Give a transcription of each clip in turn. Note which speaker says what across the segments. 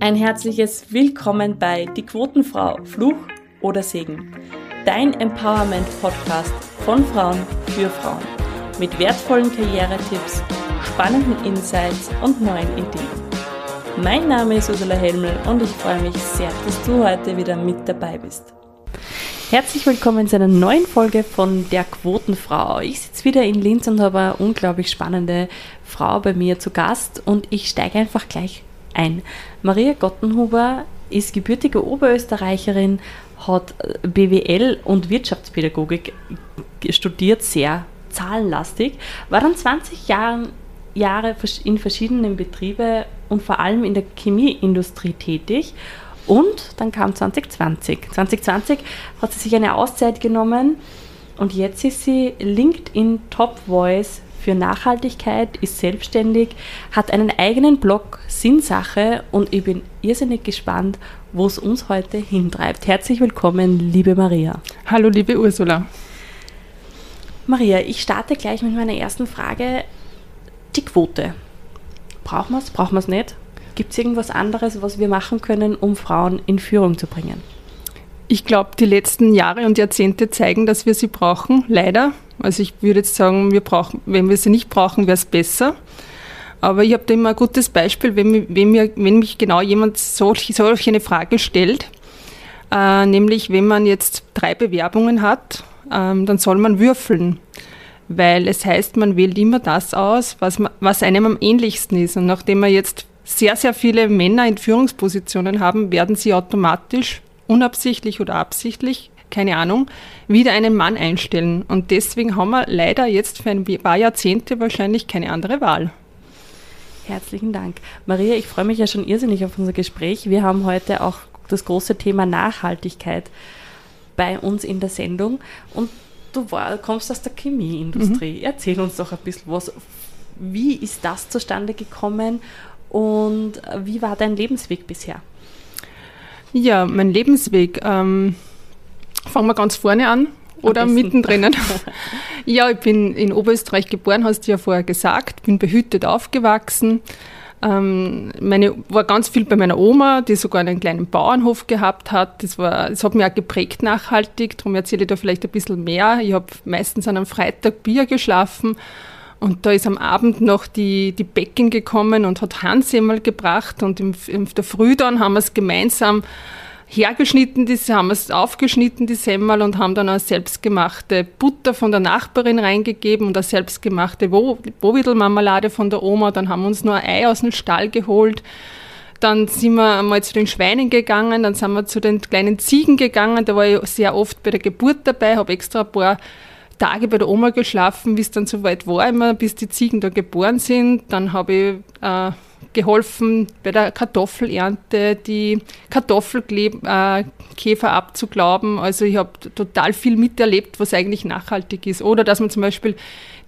Speaker 1: Ein herzliches Willkommen bei Die Quotenfrau, Fluch oder Segen. Dein Empowerment-Podcast von Frauen für Frauen. Mit wertvollen Karrieretipps, spannenden Insights und neuen Ideen. Mein Name ist Ursula Helmel und ich freue mich sehr, dass du heute wieder mit dabei bist. Herzlich willkommen zu einer neuen Folge von Der Quotenfrau. Ich sitze wieder in Linz und habe eine unglaublich spannende Frau bei mir zu Gast und ich steige einfach gleich ein. Maria Gottenhuber ist gebürtige Oberösterreicherin, hat BWL und Wirtschaftspädagogik studiert, sehr zahlenlastig, war dann 20 Jahren, Jahre in verschiedenen Betrieben und vor allem in der Chemieindustrie tätig und dann kam 2020. 2020 hat sie sich eine Auszeit genommen und jetzt ist sie LinkedIn Top Voice für Nachhaltigkeit, ist selbstständig, hat einen eigenen Blog Sinnsache und ich bin irrsinnig gespannt, wo es uns heute hintreibt. Herzlich willkommen, liebe Maria.
Speaker 2: Hallo, liebe Ursula.
Speaker 1: Maria, ich starte gleich mit meiner ersten Frage. Die Quote. Brauchen wir es? Brauchen wir es nicht? Gibt es irgendwas anderes, was wir machen können, um Frauen in Führung zu bringen?
Speaker 2: Ich glaube, die letzten Jahre und Jahrzehnte zeigen, dass wir sie brauchen, leider. Also ich würde jetzt sagen, wir brauchen, wenn wir sie nicht brauchen, wäre es besser. Aber ich habe da immer ein gutes Beispiel, wenn, wenn, mir, wenn mich genau jemand solch, solch eine Frage stellt, äh, nämlich wenn man jetzt drei Bewerbungen hat, ähm, dann soll man würfeln weil es heißt, man wählt immer das aus, was, man, was einem am ähnlichsten ist. Und nachdem man jetzt sehr, sehr viele Männer in Führungspositionen haben, werden sie automatisch, unabsichtlich oder absichtlich, keine Ahnung, wieder einen Mann einstellen. Und deswegen haben wir leider jetzt für ein paar Jahrzehnte wahrscheinlich keine andere Wahl.
Speaker 1: Herzlichen Dank. Maria, ich freue mich ja schon irrsinnig auf unser Gespräch. Wir haben heute auch das große Thema Nachhaltigkeit bei uns in der Sendung. Und du war, kommst aus der Chemieindustrie. Mhm. Erzähl uns doch ein bisschen was. Wie ist das zustande gekommen und wie war dein Lebensweg bisher?
Speaker 2: Ja, mein Lebensweg. Ähm, fangen wir ganz vorne an oder mittendrin. ja, ich bin in Oberösterreich geboren, hast du ja vorher gesagt, bin behütet aufgewachsen. Ähm, meine, war ganz viel bei meiner Oma, die sogar einen kleinen Bauernhof gehabt hat. Das, war, das hat mich auch geprägt nachhaltig, darum erzähle ich da vielleicht ein bisschen mehr. Ich habe meistens an einem Freitag Bier geschlafen und da ist am Abend noch die, die Bäckin gekommen und hat Hansemel gebracht und im, in der Früh dann haben wir es gemeinsam hergeschnitten, die, haben es aufgeschnitten, die Semmel, und haben dann eine selbstgemachte Butter von der Nachbarin reingegeben und eine selbstgemachte Bovidel-Marmelade von der Oma. Dann haben wir uns nur ein Ei aus dem Stall geholt. Dann sind wir einmal zu den Schweinen gegangen, dann sind wir zu den kleinen Ziegen gegangen. Da war ich sehr oft bei der Geburt dabei, habe extra ein paar Tage bei der Oma geschlafen, bis dann soweit war, immer, bis die Ziegen da geboren sind. Dann habe ich äh, geholfen bei der Kartoffelernte, die Kartoffelkäfer äh, abzuglauben. Also ich habe total viel miterlebt, was eigentlich nachhaltig ist. Oder dass man zum Beispiel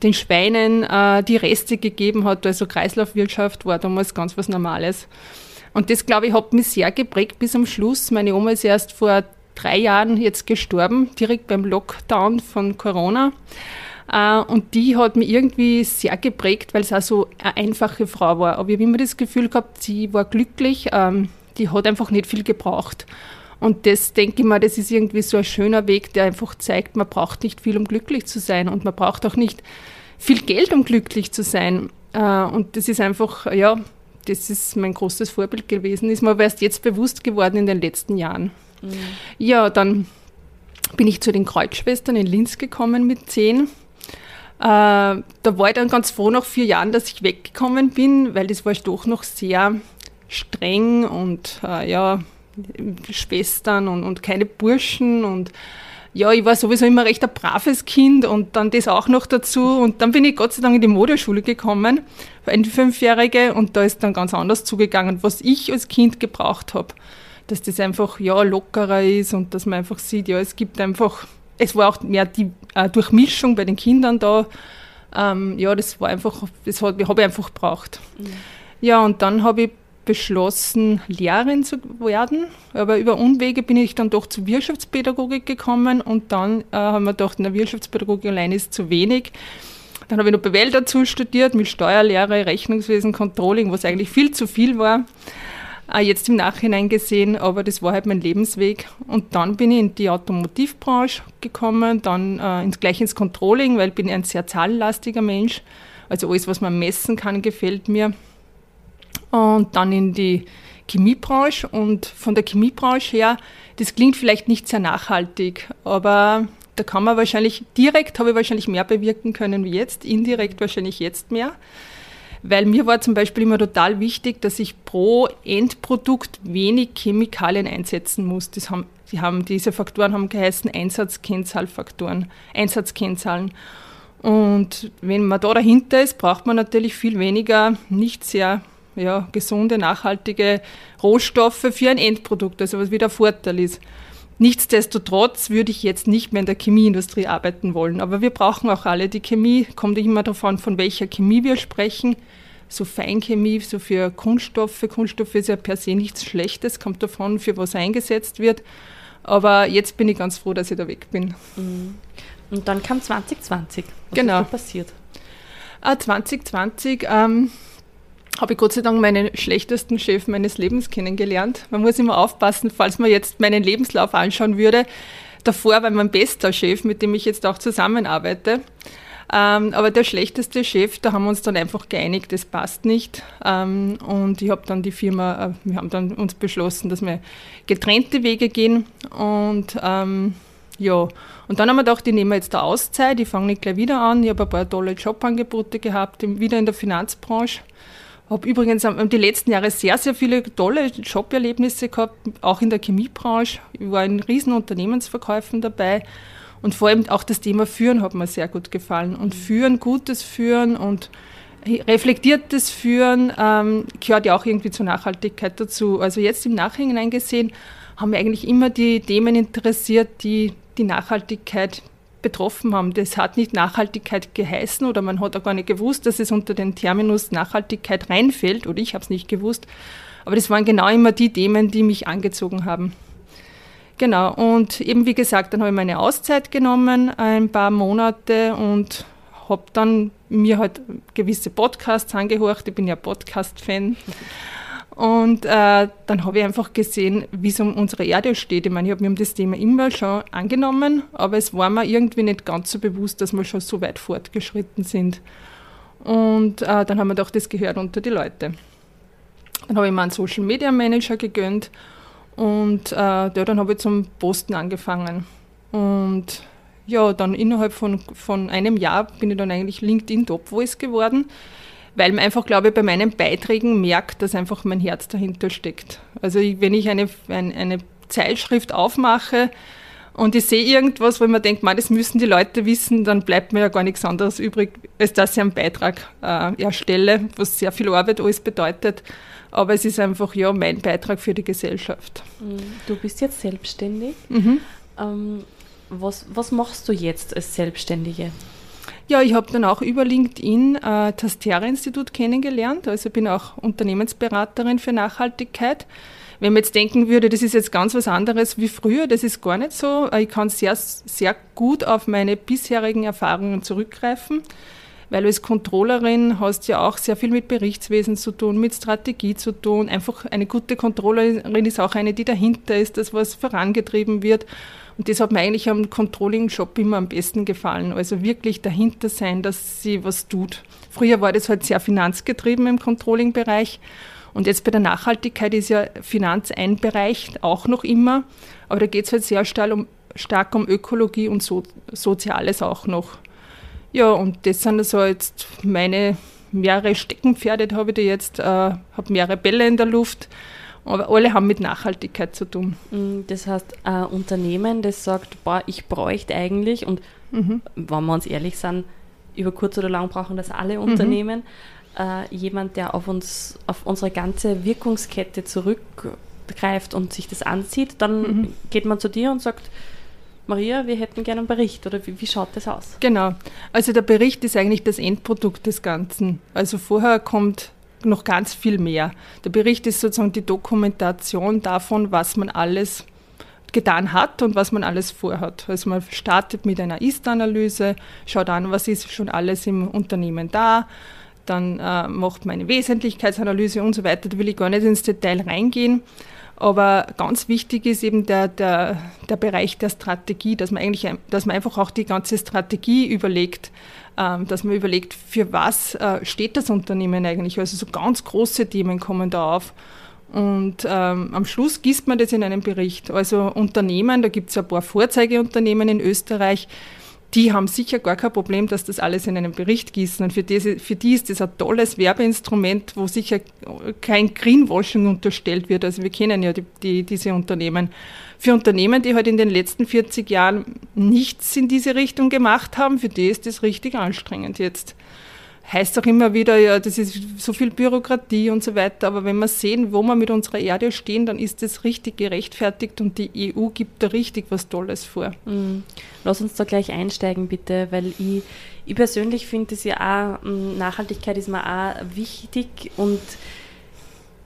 Speaker 2: den Schweinen äh, die Reste gegeben hat. Also Kreislaufwirtschaft war damals ganz was Normales. Und das, glaube ich, hat mich sehr geprägt bis am Schluss. Meine Oma ist erst vor drei Jahren jetzt gestorben, direkt beim Lockdown von Corona. Uh, und die hat mich irgendwie sehr geprägt, weil es auch so eine einfache Frau war. Aber ich habe immer das Gefühl gehabt, sie war glücklich, ähm, die hat einfach nicht viel gebraucht. Und das denke ich mal, das ist irgendwie so ein schöner Weg, der einfach zeigt, man braucht nicht viel, um glücklich zu sein. Und man braucht auch nicht viel Geld, um glücklich zu sein. Uh, und das ist einfach, ja, das ist mein großes Vorbild gewesen. Ist mir aber erst jetzt bewusst geworden in den letzten Jahren. Mhm. Ja, dann bin ich zu den Kreuzschwestern in Linz gekommen mit zehn. Äh, da war ich dann ganz froh nach vier Jahren, dass ich weggekommen bin, weil das war doch noch sehr streng und äh, ja, Schwestern und, und keine Burschen und ja, ich war sowieso immer recht ein braves Kind und dann das auch noch dazu. Und dann bin ich Gott sei Dank in die Modeschule gekommen, eine Fünfjährige, und da ist dann ganz anders zugegangen, was ich als Kind gebraucht habe dass das einfach ja lockerer ist und dass man einfach sieht, ja, es gibt einfach, es war auch mehr die äh, Durchmischung bei den Kindern da. Ähm, ja, das war einfach, das habe ich einfach gebraucht. Mhm. Ja, und dann habe ich beschlossen, Lehrerin zu werden. Aber über Umwege bin ich dann doch zur Wirtschaftspädagogik gekommen und dann äh, haben wir gedacht, in der Wirtschaftspädagogik allein ist zu wenig. Dann habe ich noch BWL dazu studiert mit Steuerlehre, Rechnungswesen, Controlling, was eigentlich viel zu viel war. Äh, jetzt im Nachhinein gesehen, aber das war halt mein Lebensweg. Und dann bin ich in die Automotivbranche gekommen, dann äh, gleich ins Controlling, weil ich bin ein sehr zahlenlastiger Mensch. Also alles, was man messen kann, gefällt mir. Und dann in die Chemiebranche und von der Chemiebranche her, das klingt vielleicht nicht sehr nachhaltig, aber da kann man wahrscheinlich, direkt habe ich wahrscheinlich mehr bewirken können wie jetzt, indirekt wahrscheinlich jetzt mehr. Weil mir war zum Beispiel immer total wichtig, dass ich pro Endprodukt wenig Chemikalien einsetzen muss. Das haben, die haben, diese Faktoren haben geheißen Einsatzkennzahlfaktoren, Einsatzkennzahlen. Und wenn man da dahinter ist, braucht man natürlich viel weniger nicht sehr ja, gesunde, nachhaltige Rohstoffe für ein Endprodukt, also was wieder ein Vorteil ist. Nichtsdestotrotz würde ich jetzt nicht mehr in der Chemieindustrie arbeiten wollen. Aber wir brauchen auch alle die Chemie. Kommt immer davon, von welcher Chemie wir sprechen. So Feinchemie, so für Kunststoffe. Kunststoffe ist ja per se nichts Schlechtes, kommt davon, für was eingesetzt wird. Aber jetzt bin ich ganz froh, dass ich da weg bin.
Speaker 1: Mhm. Und dann kam 2020.
Speaker 2: Was genau. ist
Speaker 1: da passiert?
Speaker 2: 2020 ah, ähm, habe ich Gott sei Dank meinen schlechtesten Chef meines Lebens kennengelernt. Man muss immer aufpassen, falls man jetzt meinen Lebenslauf anschauen würde. Davor war mein bester Chef, mit dem ich jetzt auch zusammenarbeite. Ähm, aber der schlechteste Chef, da haben wir uns dann einfach geeinigt, das passt nicht. Ähm, und ich habe dann die Firma, äh, wir haben dann uns beschlossen, dass wir getrennte Wege gehen. Und ähm, ja, und dann haben wir gedacht, ich nehme jetzt eine Auszeit, ich fange nicht gleich wieder an. Ich habe ein paar tolle Jobangebote gehabt, wieder in der Finanzbranche. Habe übrigens die letzten Jahre sehr, sehr viele tolle Joberlebnisse gehabt, auch in der Chemiebranche. Ich war in riesen Unternehmensverkäufen dabei. Und vor allem auch das Thema Führen hat mir sehr gut gefallen. Und Führen, gutes Führen und reflektiertes Führen ähm, gehört ja auch irgendwie zur Nachhaltigkeit dazu. Also jetzt im Nachhinein gesehen haben wir eigentlich immer die Themen interessiert, die die Nachhaltigkeit betroffen haben. Das hat nicht Nachhaltigkeit geheißen oder man hat auch gar nicht gewusst, dass es unter den Terminus Nachhaltigkeit reinfällt oder ich habe es nicht gewusst. Aber das waren genau immer die Themen, die mich angezogen haben. Genau, und eben wie gesagt, dann habe ich meine Auszeit genommen, ein paar Monate und habe dann mir halt gewisse Podcasts angehört. Ich bin ja Podcast-Fan. Und äh, dann habe ich einfach gesehen, wie es um unsere Erde steht. Ich meine, ich habe mir um das Thema immer schon angenommen, aber es war mir irgendwie nicht ganz so bewusst, dass wir schon so weit fortgeschritten sind. Und äh, dann haben wir gedacht, das gehört unter die Leute. Dann habe ich mir einen Social Media Manager gegönnt und äh, ja, dann habe ich zum Posten angefangen. Und ja, dann innerhalb von, von einem Jahr bin ich dann eigentlich LinkedIn Top Voice geworden weil man einfach, glaube ich, bei meinen Beiträgen merkt, dass einfach mein Herz dahinter steckt. Also ich, wenn ich eine, eine, eine Zeitschrift aufmache und ich sehe irgendwas, wo ich mir denke, das müssen die Leute wissen, dann bleibt mir ja gar nichts anderes übrig, als dass ich einen Beitrag äh, erstelle, was sehr viel Arbeit alles bedeutet. Aber es ist einfach ja mein Beitrag für die Gesellschaft.
Speaker 1: Mhm. Du bist jetzt selbstständig. Mhm. Ähm, was, was machst du jetzt als Selbstständige?
Speaker 2: Ja, ich habe dann auch über LinkedIn äh, das Terra-Institut kennengelernt. Also bin auch Unternehmensberaterin für Nachhaltigkeit. Wenn man jetzt denken würde, das ist jetzt ganz was anderes wie früher, das ist gar nicht so. Äh, ich kann sehr, sehr gut auf meine bisherigen Erfahrungen zurückgreifen, weil du als Controllerin hast ja auch sehr viel mit Berichtswesen zu tun, mit Strategie zu tun. Einfach eine gute Controllerin ist auch eine, die dahinter ist, dass was vorangetrieben wird. Und das hat mir eigentlich am Controlling-Job immer am besten gefallen. Also wirklich dahinter sein, dass sie was tut. Früher war das halt sehr finanzgetrieben im Controlling-Bereich. Und jetzt bei der Nachhaltigkeit ist ja Finanz ein Bereich, auch noch immer. Aber da geht es halt sehr stark um, stark um Ökologie und so, Soziales auch noch. Ja, und das sind also jetzt meine mehrere Steckenpferde, habe ich da jetzt, äh, habe mehrere Bälle in der Luft. Aber alle haben mit Nachhaltigkeit zu tun.
Speaker 1: Mm, das heißt, ein Unternehmen, das sagt, boah, ich bräuchte eigentlich, und mhm. wenn wir uns ehrlich sind, über kurz oder lang brauchen das alle mhm. Unternehmen, äh, jemand, der auf uns, auf unsere ganze Wirkungskette zurückgreift und sich das ansieht, dann mhm. geht man zu dir und sagt, Maria, wir hätten gerne einen Bericht oder wie, wie, schaut das aus?
Speaker 2: Genau. Also der Bericht ist eigentlich das Endprodukt des Ganzen. Also vorher kommt noch ganz viel mehr. Der Bericht ist sozusagen die Dokumentation davon, was man alles getan hat und was man alles vorhat. Also man startet mit einer Ist-Analyse, schaut an, was ist schon alles im Unternehmen da. dann äh, macht man eine Wesentlichkeitsanalyse und so weiter. Da will ich gar nicht ins Detail reingehen. Aber ganz wichtig ist eben der, der, der Bereich der Strategie, dass man eigentlich, dass man einfach auch die ganze Strategie überlegt, ähm, dass man überlegt, für was äh, steht das Unternehmen eigentlich. Also so ganz große Themen kommen da auf. Und ähm, am Schluss gießt man das in einen Bericht. Also Unternehmen, da gibt es ein paar Vorzeigeunternehmen in Österreich, die haben sicher gar kein Problem, dass das alles in einen Bericht gießen. Und für, diese, für die ist das ein tolles Werbeinstrument, wo sicher kein Greenwashing unterstellt wird. Also wir kennen ja die, die, diese Unternehmen. Für Unternehmen, die halt in den letzten 40 Jahren nichts in diese Richtung gemacht haben, für die ist das richtig anstrengend jetzt heißt auch immer wieder, ja, das ist so viel Bürokratie und so weiter. Aber wenn wir sehen, wo wir mit unserer Erde stehen, dann ist das richtig gerechtfertigt und die EU gibt da richtig was Tolles vor.
Speaker 1: Mhm. Lass uns da gleich einsteigen, bitte, weil ich, ich persönlich finde es ja auch, Nachhaltigkeit ist mir auch wichtig und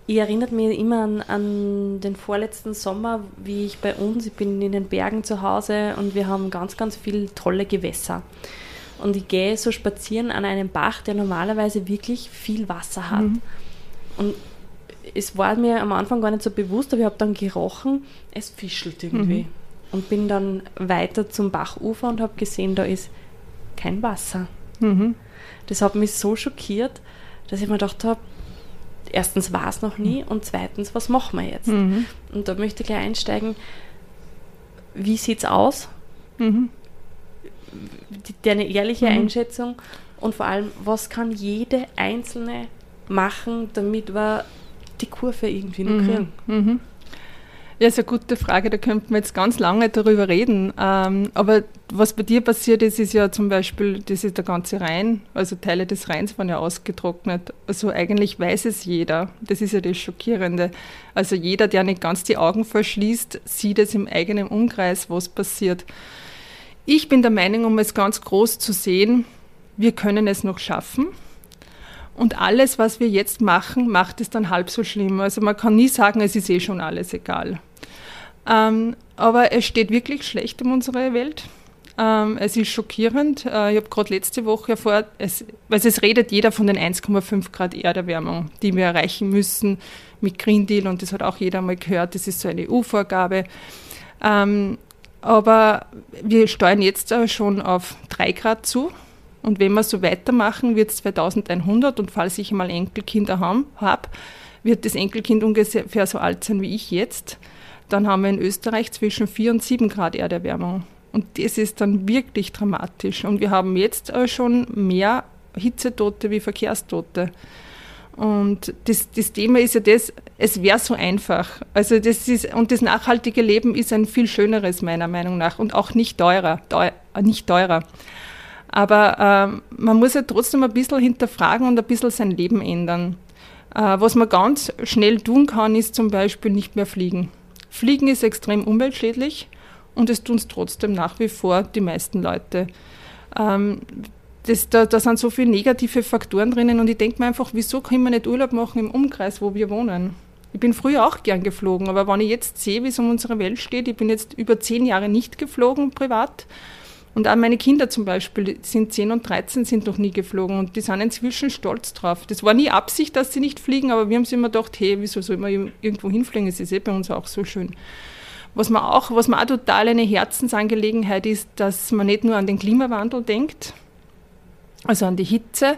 Speaker 1: ich erinnert mich immer an, an, den vorletzten Sommer, wie ich bei uns, ich bin in den Bergen zu Hause und wir haben ganz, ganz viele tolle Gewässer und ich gehe so spazieren an einem Bach, der normalerweise wirklich viel Wasser hat. Mhm. Und es war mir am Anfang gar nicht so bewusst, aber ich habe dann gerochen, es fischelt irgendwie. Mhm. Und bin dann weiter zum Bachufer und habe gesehen, da ist kein Wasser. Mhm. Das hat mich so schockiert, dass ich mir gedacht habe, erstens war es noch nie und zweitens, was machen wir jetzt? Mhm. Und da möchte ich gleich einsteigen, wie sieht es aus? Mhm deine ehrliche mhm. Einschätzung und vor allem, was kann jede Einzelne machen, damit wir die Kurve irgendwie noch mhm. kriegen? Mhm.
Speaker 2: Ja, ist eine gute Frage, da könnten wir jetzt ganz lange darüber reden. Ähm, aber was bei dir passiert ist, ist ja zum Beispiel, das ist der ganze Rhein, also Teile des Rheins waren ja ausgetrocknet. Also eigentlich weiß es jeder. Das ist ja das Schockierende. Also jeder, der nicht ganz die Augen verschließt, sieht es im eigenen Umkreis, was passiert. Ich bin der Meinung, um es ganz groß zu sehen, wir können es noch schaffen. Und alles, was wir jetzt machen, macht es dann halb so schlimm. Also man kann nie sagen, es ist eh schon alles egal. Ähm, aber es steht wirklich schlecht um unsere Welt. Ähm, es ist schockierend. Äh, ich habe gerade letzte Woche erfahren, es, weil es redet jeder von den 1,5 Grad Erderwärmung, die wir erreichen müssen mit Green Deal und das hat auch jeder mal gehört, das ist so eine EU-Vorgabe. Ähm, aber wir steuern jetzt schon auf 3 Grad zu. Und wenn wir so weitermachen, wird es 2100 und falls ich mal Enkelkinder habe, wird das Enkelkind ungefähr so alt sein wie ich jetzt. Dann haben wir in Österreich zwischen 4 und 7 Grad Erderwärmung. Und das ist dann wirklich dramatisch. Und wir haben jetzt schon mehr Hitzetote wie Verkehrstote. Und das, das Thema ist ja das, es wäre so einfach. Also das ist, und das nachhaltige Leben ist ein viel schöneres, meiner Meinung nach, und auch nicht teurer. Teuer, nicht teurer. Aber ähm, man muss ja trotzdem ein bisschen hinterfragen und ein bisschen sein Leben ändern. Äh, was man ganz schnell tun kann, ist zum Beispiel nicht mehr fliegen. Fliegen ist extrem umweltschädlich und es tun es trotzdem nach wie vor die meisten Leute. Ähm, das, da, da sind so viele negative Faktoren drinnen und ich denke mir einfach, wieso können wir nicht Urlaub machen im Umkreis, wo wir wohnen? Ich bin früher auch gern geflogen, aber wenn ich jetzt sehe, wie es um unsere Welt steht, ich bin jetzt über zehn Jahre nicht geflogen privat und auch meine Kinder zum Beispiel sind 10 und 13, sind noch nie geflogen und die sind inzwischen stolz drauf. Das war nie Absicht, dass sie nicht fliegen, aber wir haben sie immer gedacht, hey, wieso soll man irgendwo hinfliegen? Es ist eh bei uns auch so schön. Was man auch, was man auch total eine Herzensangelegenheit ist, dass man nicht nur an den Klimawandel denkt, also an die Hitze,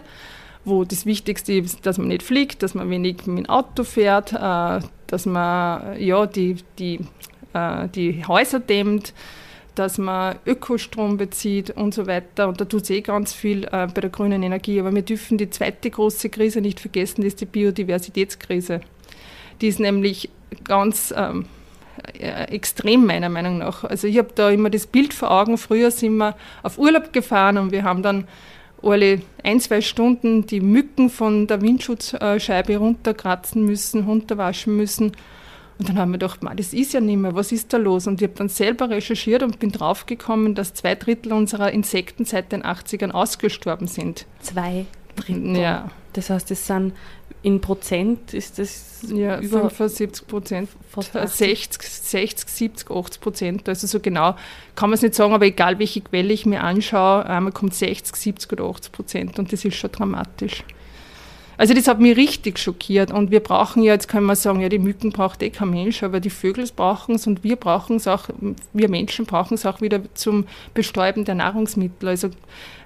Speaker 2: wo das Wichtigste ist, dass man nicht fliegt, dass man wenig mit dem Auto fährt, äh, dass man ja, die, die, äh, die Häuser dämmt, dass man Ökostrom bezieht und so weiter. Und da tut es eh ganz viel äh, bei der grünen Energie. Aber wir dürfen die zweite große Krise nicht vergessen, das ist die Biodiversitätskrise. Die ist nämlich ganz ähm, extrem meiner Meinung nach. Also ich habe da immer das Bild vor Augen, früher sind wir auf Urlaub gefahren und wir haben dann alle ein, zwei Stunden die Mücken von der Windschutzscheibe runterkratzen müssen, runterwaschen müssen. Und dann haben wir gedacht, das ist ja nicht mehr, was ist da los? Und ich habe dann selber recherchiert und bin draufgekommen, dass zwei Drittel unserer Insekten seit den 80ern ausgestorben sind.
Speaker 1: Zwei Drittel? Ja. Das heißt, es sind in Prozent ist das
Speaker 2: ja, über 75 Prozent, 60, 60, 70, 80 Prozent. Also so genau kann man es nicht sagen, aber egal welche Quelle ich mir anschaue, einmal kommt 60, 70 oder 80 Prozent und das ist schon dramatisch. Also das hat mich richtig schockiert und wir brauchen ja, jetzt kann man sagen, ja, die Mücken braucht eh kein Mensch, aber die Vögel brauchen es und wir brauchen es auch, wir Menschen brauchen es auch wieder zum Bestäuben der Nahrungsmittel. Also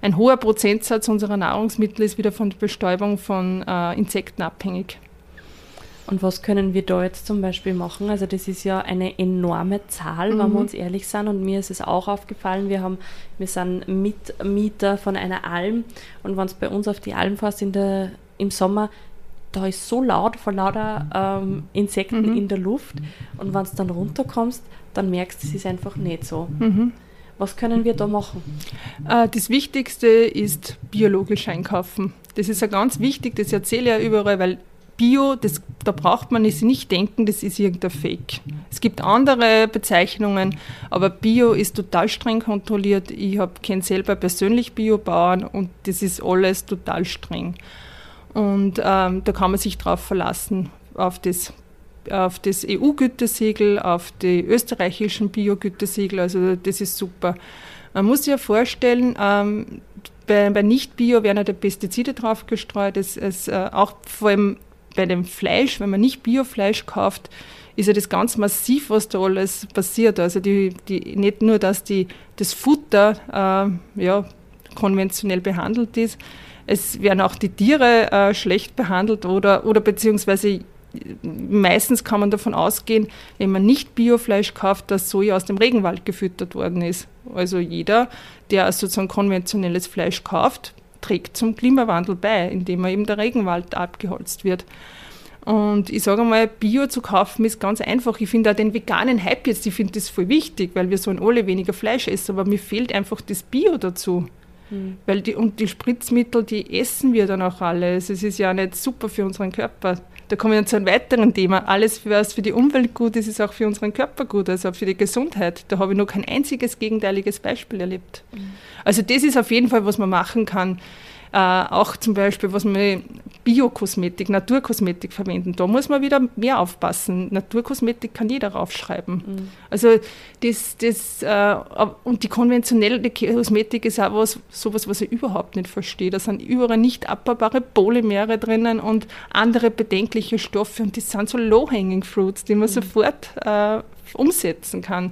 Speaker 2: ein hoher Prozentsatz unserer Nahrungsmittel ist wieder von der Bestäubung von äh, Insekten abhängig.
Speaker 1: Und was können wir da jetzt zum Beispiel machen? Also das ist ja eine enorme Zahl, mhm. wenn wir uns ehrlich sind. Und mir ist es auch aufgefallen, wir, haben, wir sind Mitmieter von einer Alm. Und wenn es bei uns auf die Alm fährst in der im Sommer, da ist so laut vor lauter ähm, Insekten mhm. in der Luft. Und wenn du dann runterkommst, dann merkst du, es ist einfach nicht so. Mhm. Was können wir da machen?
Speaker 2: Äh, das Wichtigste ist biologisch einkaufen. Das ist ja ganz wichtig, das erzähle ich ja überall, weil Bio, das, da braucht man sich nicht denken, das ist irgendein Fake. Es gibt andere Bezeichnungen, aber Bio ist total streng kontrolliert. Ich kenne selber persönlich Biobauern und das ist alles total streng. Und ähm, da kann man sich drauf verlassen, auf das, auf das EU-Gütesiegel, auf die österreichischen Bio-Gütesiegel. Also das ist super. Man muss sich ja vorstellen, ähm, bei, bei Nicht-Bio werden ja die Pestizide drauf gestreut. Es, es, äh, auch vor allem bei dem Fleisch, wenn man nicht Biofleisch kauft, ist ja das ganz massiv, was da alles passiert. Also die, die, nicht nur, dass die, das Futter äh, ja, konventionell behandelt ist, es werden auch die Tiere äh, schlecht behandelt oder, oder beziehungsweise meistens kann man davon ausgehen, wenn man nicht Biofleisch kauft, dass Soja aus dem Regenwald gefüttert worden ist. Also jeder, der sozusagen konventionelles Fleisch kauft, trägt zum Klimawandel bei, indem er eben der Regenwald abgeholzt wird. Und ich sage mal, Bio zu kaufen ist ganz einfach. Ich finde auch den veganen Hype jetzt, ich finde das voll wichtig, weil wir sollen alle weniger Fleisch essen, aber mir fehlt einfach das Bio dazu. Mhm. Weil die, und die Spritzmittel, die essen wir dann auch alles. Es ist ja nicht super für unseren Körper. Da kommen wir zu einem weiteren Thema. Alles, was für die Umwelt gut ist, ist auch für unseren Körper gut, also für die Gesundheit. Da habe ich noch kein einziges gegenteiliges Beispiel erlebt. Mhm. Also das ist auf jeden Fall, was man machen kann. Äh, auch zum Beispiel, was man Biokosmetik, Naturkosmetik verwenden. Da muss man wieder mehr aufpassen. Naturkosmetik kann jeder raufschreiben. Mhm. Also das, das äh, und die konventionelle Kosmetik ist auch was, sowas, was ich überhaupt nicht verstehe. Da sind überall nicht abbaubare Polymere drinnen und andere bedenkliche Stoffe und das sind so low-hanging fruits, die man mhm. sofort äh, umsetzen kann.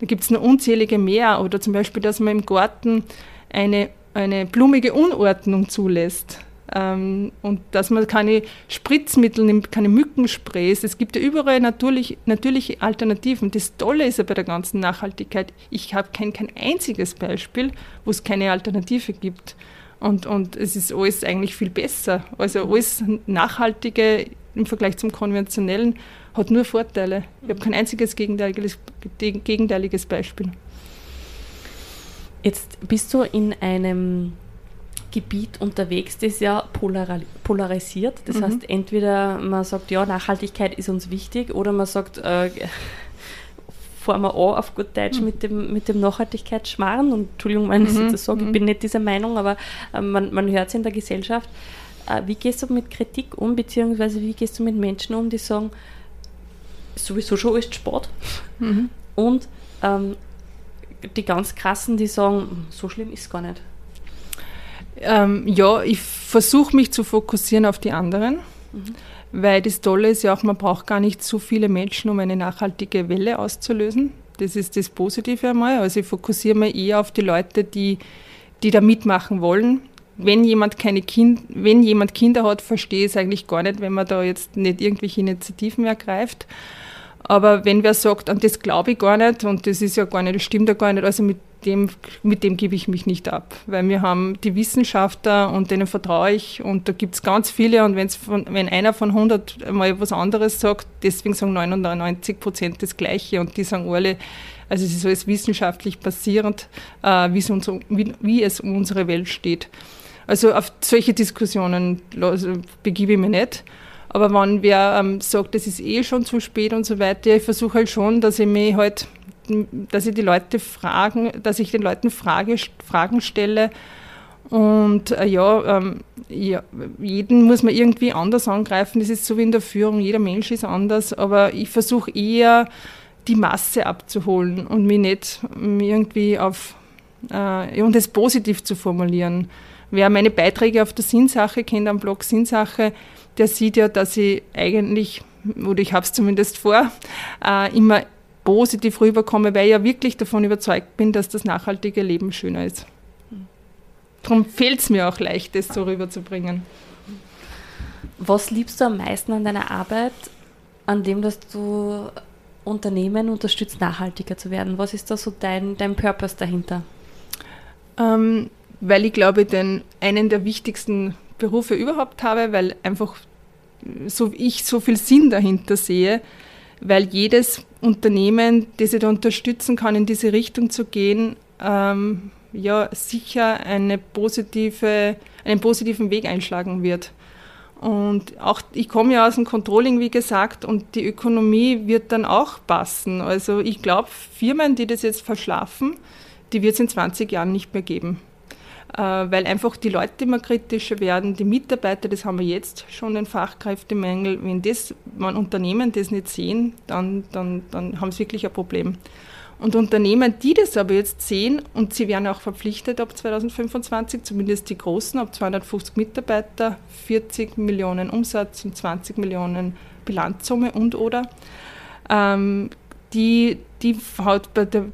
Speaker 2: Da gibt es noch unzählige mehr oder zum Beispiel, dass man im Garten eine eine blumige Unordnung zulässt. Ähm, und dass man keine Spritzmittel nimmt, keine Mückensprays. Es gibt ja überall natürlich, natürliche Alternativen. Das Tolle ist ja bei der ganzen Nachhaltigkeit, ich habe kein, kein einziges Beispiel, wo es keine Alternative gibt. Und, und es ist alles eigentlich viel besser. Also alles Nachhaltige im Vergleich zum konventionellen hat nur Vorteile. Ich habe kein einziges gegenteiliges, gegenteiliges Beispiel.
Speaker 1: Jetzt bist du in einem Gebiet unterwegs, das ja polarisiert. Das mhm. heißt, entweder man sagt, ja, Nachhaltigkeit ist uns wichtig, oder man sagt, äh, fahren wir an auf gut Deutsch mhm. mit dem, mit dem Nachhaltigkeitsschmarrn. Und Entschuldigung, wenn ich mhm. das sage, ich mhm. bin nicht dieser Meinung, aber äh, man, man hört es in der Gesellschaft. Äh, wie gehst du mit Kritik um, beziehungsweise wie gehst du mit Menschen um, die sagen, sowieso schon ist Sport mhm. und ähm, die ganz krassen, die sagen, so schlimm ist es gar nicht.
Speaker 2: Ähm, ja, ich versuche mich zu fokussieren auf die anderen, mhm. weil das Tolle ist ja auch, man braucht gar nicht so viele Menschen, um eine nachhaltige Welle auszulösen. Das ist das Positive einmal. Also ich fokussiere mich eher auf die Leute, die, die da mitmachen wollen. Wenn jemand, keine kind, wenn jemand Kinder hat, verstehe ich es eigentlich gar nicht, wenn man da jetzt nicht irgendwelche Initiativen ergreift. Aber wenn wer sagt, und das glaube ich gar nicht, und das ist ja gar nicht, das stimmt ja gar nicht, also mit dem, mit dem gebe ich mich nicht ab. Weil wir haben die Wissenschaftler und denen vertraue ich und da gibt es ganz viele und wenn's von, wenn einer von 100 mal was anderes sagt, deswegen sagen 99 Prozent das Gleiche und die sagen alle, also es ist alles wissenschaftlich basierend, äh, wie, es uns, wie, wie es um unsere Welt steht. Also auf solche Diskussionen also, begebe ich mich nicht. Aber wenn wer ähm, sagt, es ist eh schon zu spät und so weiter, ich versuche halt schon, dass ich mich halt, dass ich die Leute fragen, dass ich den Leuten Frage, Fragen stelle. Und äh, ja, ähm, ja, jeden muss man irgendwie anders angreifen. Das ist so wie in der Führung, jeder Mensch ist anders, aber ich versuche eher die Masse abzuholen und mich nicht irgendwie auf äh, und es positiv zu formulieren. wer meine Beiträge auf der Sinnsache kennt, am Blog Sinnsache, der sieht ja, dass ich eigentlich, oder ich habe es zumindest vor, äh, immer positiv rüberkomme, weil ich ja wirklich davon überzeugt bin, dass das nachhaltige Leben schöner ist. Darum fehlt es mir auch leicht, das so rüberzubringen.
Speaker 1: Was liebst du am meisten an deiner Arbeit, an dem, dass du Unternehmen unterstützt, nachhaltiger zu werden? Was ist da so dein, dein Purpose dahinter?
Speaker 2: Ähm, weil ich glaube, den einen der wichtigsten Berufe überhaupt habe, weil einfach so ich so viel Sinn dahinter sehe, weil jedes Unternehmen, das ich da unterstützen kann, in diese Richtung zu gehen, ähm, ja sicher eine positive, einen positiven Weg einschlagen wird. Und auch ich komme ja aus dem Controlling, wie gesagt, und die Ökonomie wird dann auch passen. Also ich glaube, Firmen, die das jetzt verschlafen, die wird es in 20 Jahren nicht mehr geben. Äh, weil einfach die Leute immer kritischer werden, die Mitarbeiter, das haben wir jetzt schon den Fachkräftemangel. Wenn, das, wenn Unternehmen das nicht sehen, dann, dann, dann haben sie wirklich ein Problem. Und Unternehmen, die das aber jetzt sehen, und sie werden auch verpflichtet ab 2025, zumindest die großen, ab 250 Mitarbeiter, 40 Millionen Umsatz und 20 Millionen Bilanzsumme und oder, ähm, die, die,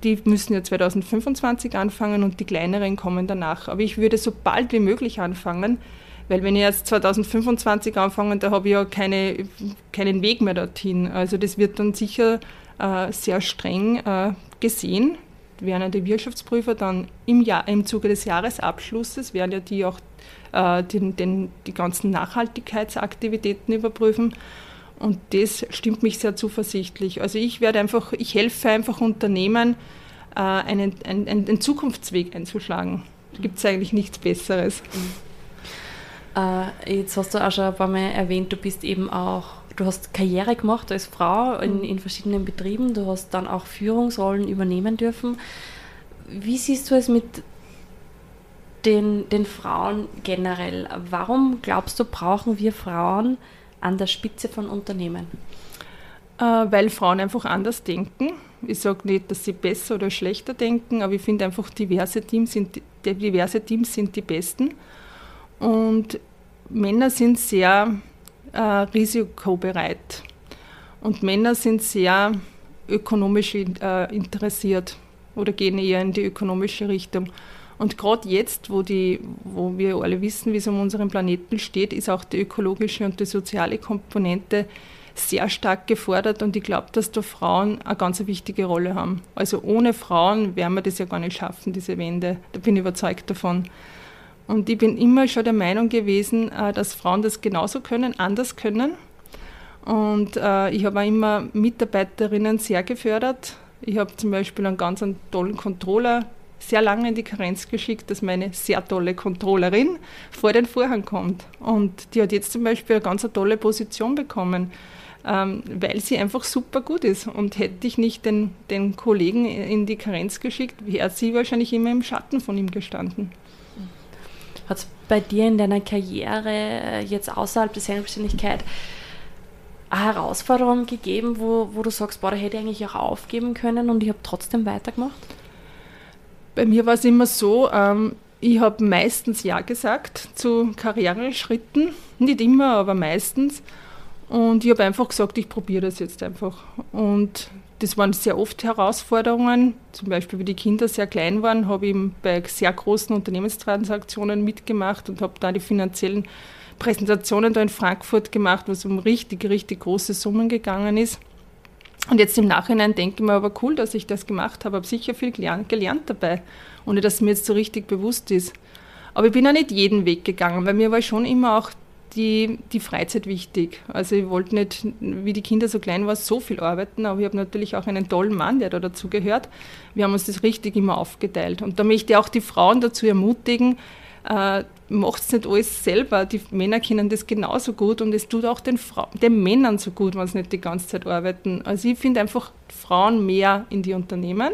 Speaker 2: die müssen ja 2025 anfangen und die kleineren kommen danach. Aber ich würde so bald wie möglich anfangen, weil wenn ich jetzt 2025 anfange, da habe ich ja keine, keinen Weg mehr dorthin. Also das wird dann sicher äh, sehr streng äh, gesehen. Werden die Wirtschaftsprüfer dann im, Jahr, im Zuge des Jahresabschlusses, werden ja die auch äh, den, den, die ganzen Nachhaltigkeitsaktivitäten überprüfen. Und das stimmt mich sehr zuversichtlich. Also ich werde einfach, ich helfe einfach Unternehmen, äh, einen, einen, einen Zukunftsweg einzuschlagen. Da gibt es eigentlich nichts Besseres.
Speaker 1: Äh, jetzt hast du auch schon ein paar Mal erwähnt, du bist eben auch, du hast Karriere gemacht als Frau in, mhm. in verschiedenen Betrieben, du hast dann auch Führungsrollen übernehmen dürfen. Wie siehst du es mit den, den Frauen generell? Warum glaubst du, brauchen wir Frauen an der Spitze von Unternehmen?
Speaker 2: Äh, weil Frauen einfach anders denken. Ich sage nicht, dass sie besser oder schlechter denken, aber ich finde einfach, diverse Teams, sind, diverse Teams sind die besten. Und Männer sind sehr äh, risikobereit. Und Männer sind sehr ökonomisch äh, interessiert oder gehen eher in die ökonomische Richtung. Und gerade jetzt, wo, die, wo wir alle wissen, wie es um unseren Planeten steht, ist auch die ökologische und die soziale Komponente sehr stark gefordert und ich glaube, dass da Frauen eine ganz wichtige Rolle haben. Also ohne Frauen werden wir das ja gar nicht schaffen, diese Wende. Da bin ich überzeugt davon. Und ich bin immer schon der Meinung gewesen, äh, dass Frauen das genauso können, anders können. Und äh, ich habe auch immer Mitarbeiterinnen sehr gefördert. Ich habe zum Beispiel einen ganz tollen Controller sehr lange in die Karenz geschickt, dass meine sehr tolle Controllerin vor den Vorhang kommt. Und die hat jetzt zum Beispiel eine ganz tolle Position bekommen, ähm, weil sie einfach super gut ist. Und hätte ich nicht den, den Kollegen in die Karenz geschickt, wäre sie wahrscheinlich immer im Schatten von ihm gestanden.
Speaker 1: Hat es bei dir in deiner Karriere äh, jetzt außerhalb der Selbstständigkeit eine Herausforderung gegeben, wo, wo du sagst, boah, da hätte ich eigentlich auch aufgeben können und ich habe trotzdem weitergemacht?
Speaker 2: Bei mir war es immer so, ähm, ich habe meistens Ja gesagt zu Karriereschritten. Nicht immer, aber meistens. Und ich habe einfach gesagt, ich probiere das jetzt einfach. Und das waren sehr oft Herausforderungen. Zum Beispiel, wie die Kinder sehr klein waren, habe ich bei sehr großen Unternehmenstransaktionen mitgemacht und habe da die finanziellen Präsentationen da in Frankfurt gemacht, wo es um richtig, richtig große Summen gegangen ist. Und jetzt im Nachhinein denke ich mir aber cool, dass ich das gemacht habe. Habe sicher viel gelernt, gelernt dabei, ohne dass es mir jetzt so richtig bewusst ist. Aber ich bin auch nicht jeden Weg gegangen, weil mir war schon immer auch die, die Freizeit wichtig. Also ich wollte nicht, wie die Kinder so klein waren, so viel arbeiten, aber ich habe natürlich auch einen tollen Mann, der da dazu gehört. Wir haben uns das richtig immer aufgeteilt. Und da möchte ich auch die Frauen dazu ermutigen, äh, macht es nicht alles selber. Die Männer kennen das genauso gut und es tut auch den, Fra den Männern so gut, wenn sie nicht die ganze Zeit arbeiten. Also ich finde einfach Frauen mehr in die Unternehmen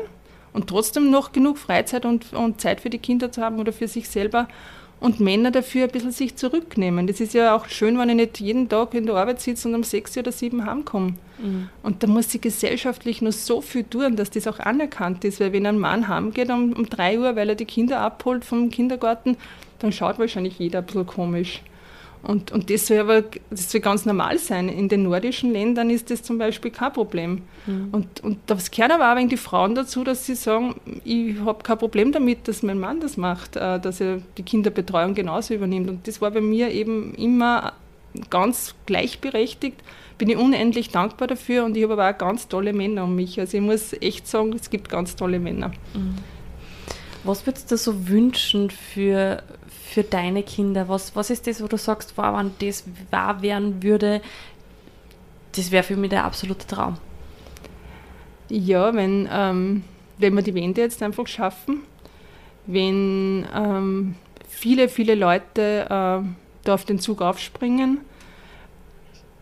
Speaker 2: und trotzdem noch genug Freizeit und, und Zeit für die Kinder zu haben oder für sich selber und Männer dafür ein bisschen sich zurücknehmen. Das ist ja auch schön, wenn ich nicht jeden Tag in der Arbeit sitze und um sechs oder sieben heimkomme. Mhm. Und da muss sie gesellschaftlich nur so viel tun, dass das auch anerkannt ist. Weil wenn ein Mann heimgeht um, um drei Uhr, weil er die Kinder abholt vom Kindergarten, dann schaut wahrscheinlich jeder ein bisschen komisch. Und, und das, soll aber, das soll ganz normal sein. In den nordischen Ländern ist das zum Beispiel kein Problem. Mhm. Und, und das gehört aber auch wegen die Frauen dazu, dass sie sagen, ich habe kein Problem damit, dass mein Mann das macht, äh, dass er die Kinderbetreuung genauso übernimmt. Und das war bei mir eben immer ganz gleichberechtigt. Bin ich unendlich dankbar dafür und ich habe aber auch ganz tolle Männer um mich. Also ich muss echt sagen, es gibt ganz tolle Männer. Mhm.
Speaker 1: Was würdest du so wünschen für, für deine Kinder? Was, was ist das, wo du sagst, wow, wenn das wahr werden würde, das wäre für mich der absolute Traum?
Speaker 2: Ja, wenn, ähm, wenn wir die Wende jetzt einfach schaffen, wenn ähm, viele, viele Leute äh, da auf den Zug aufspringen,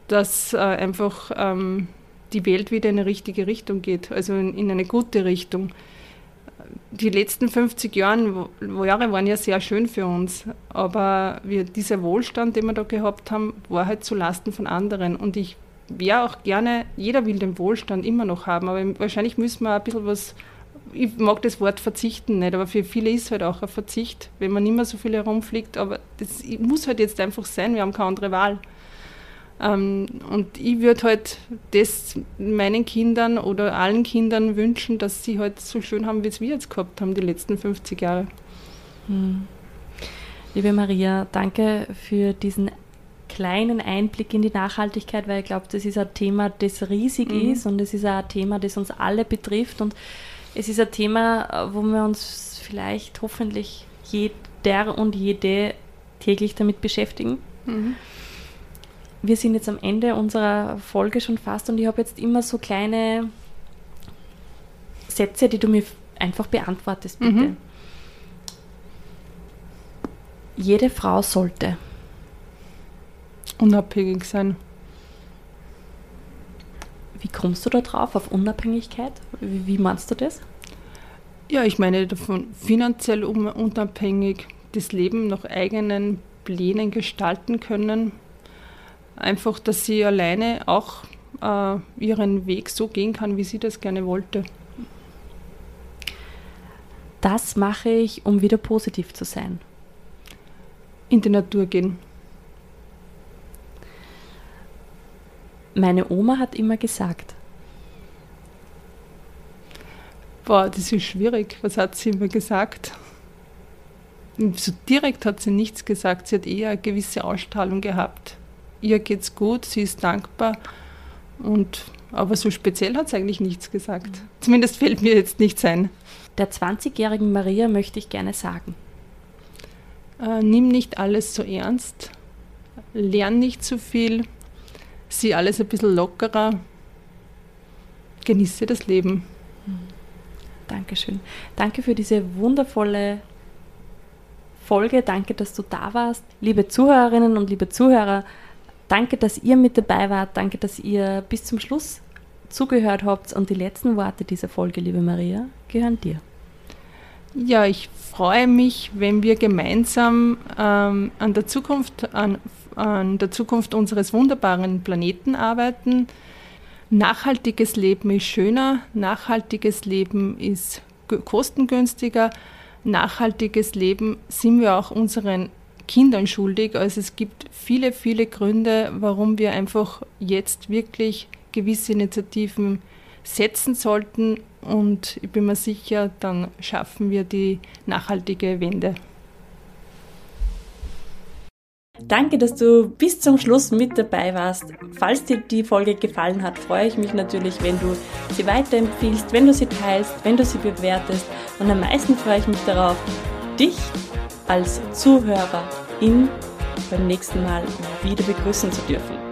Speaker 2: dass äh, einfach ähm, die Welt wieder in eine richtige Richtung geht, also in, in eine gute Richtung die letzten 50 Jahre, Jahre waren ja sehr schön für uns, aber wir, dieser Wohlstand, den wir da gehabt haben, war halt zu Lasten von anderen. Und ich wäre auch gerne, jeder will den Wohlstand immer noch haben, aber wahrscheinlich müssen wir ein bisschen was, ich mag das Wort verzichten nicht, aber für viele ist halt auch ein Verzicht, wenn man nicht mehr so viel herumfliegt, aber das muss halt jetzt einfach sein, wir haben keine andere Wahl. Ähm, und ich würde halt das meinen Kindern oder allen Kindern wünschen, dass sie halt so schön haben, wie es wir jetzt gehabt haben, die letzten 50 Jahre. Hm.
Speaker 1: Liebe Maria, danke für diesen kleinen Einblick in die Nachhaltigkeit, weil ich glaube, das ist ein Thema, das riesig mhm. ist und es ist ein Thema, das uns alle betrifft und es ist ein Thema, wo wir uns vielleicht hoffentlich jeder und jede täglich damit beschäftigen. Mhm wir sind jetzt am Ende unserer Folge schon fast und ich habe jetzt immer so kleine Sätze, die du mir einfach beantwortest, bitte. Mhm. Jede Frau sollte
Speaker 2: unabhängig sein.
Speaker 1: Wie kommst du da drauf, auf Unabhängigkeit? Wie, wie meinst du das?
Speaker 2: Ja, ich meine davon finanziell unabhängig, das Leben nach eigenen Plänen gestalten können, einfach, dass sie alleine auch äh, ihren Weg so gehen kann, wie sie das gerne wollte.
Speaker 1: Das mache ich, um wieder positiv zu sein.
Speaker 2: In die Natur gehen.
Speaker 1: Meine Oma hat immer gesagt.
Speaker 2: Boah, das ist schwierig. Was hat sie immer gesagt? So direkt hat sie nichts gesagt. Sie hat eher eine gewisse Ausstrahlung gehabt ihr geht's gut, sie ist dankbar. Und, aber so speziell hat sie eigentlich nichts gesagt. Zumindest fällt mir jetzt nichts ein.
Speaker 1: Der 20-jährigen Maria möchte ich gerne sagen.
Speaker 2: Äh, nimm nicht alles so ernst, lern nicht zu viel, sieh alles ein bisschen lockerer, genieße das Leben.
Speaker 1: Dankeschön. Danke für diese wundervolle Folge. Danke, dass du da warst. Liebe Zuhörerinnen und liebe Zuhörer, Danke, dass ihr mit dabei wart. Danke, dass ihr bis zum Schluss zugehört habt. Und die letzten Worte dieser Folge, liebe Maria, gehören dir.
Speaker 2: Ja, ich freue mich, wenn wir gemeinsam ähm, an, der Zukunft, an, an der Zukunft unseres wunderbaren Planeten arbeiten. Nachhaltiges Leben ist schöner, nachhaltiges Leben ist kostengünstiger, nachhaltiges Leben sind wir auch unseren Kindern schuldig. Also es gibt viele, viele Gründe, warum wir einfach jetzt wirklich gewisse Initiativen setzen sollten. Und ich bin mir sicher, dann schaffen wir die nachhaltige Wende.
Speaker 1: Danke, dass du bis zum Schluss mit dabei warst. Falls dir die Folge gefallen hat, freue ich mich natürlich, wenn du sie weiterempfiehlst, wenn du sie teilst, wenn du sie bewertest. Und am meisten freue ich mich darauf, dich als Zuhörerin beim nächsten Mal wieder begrüßen zu dürfen.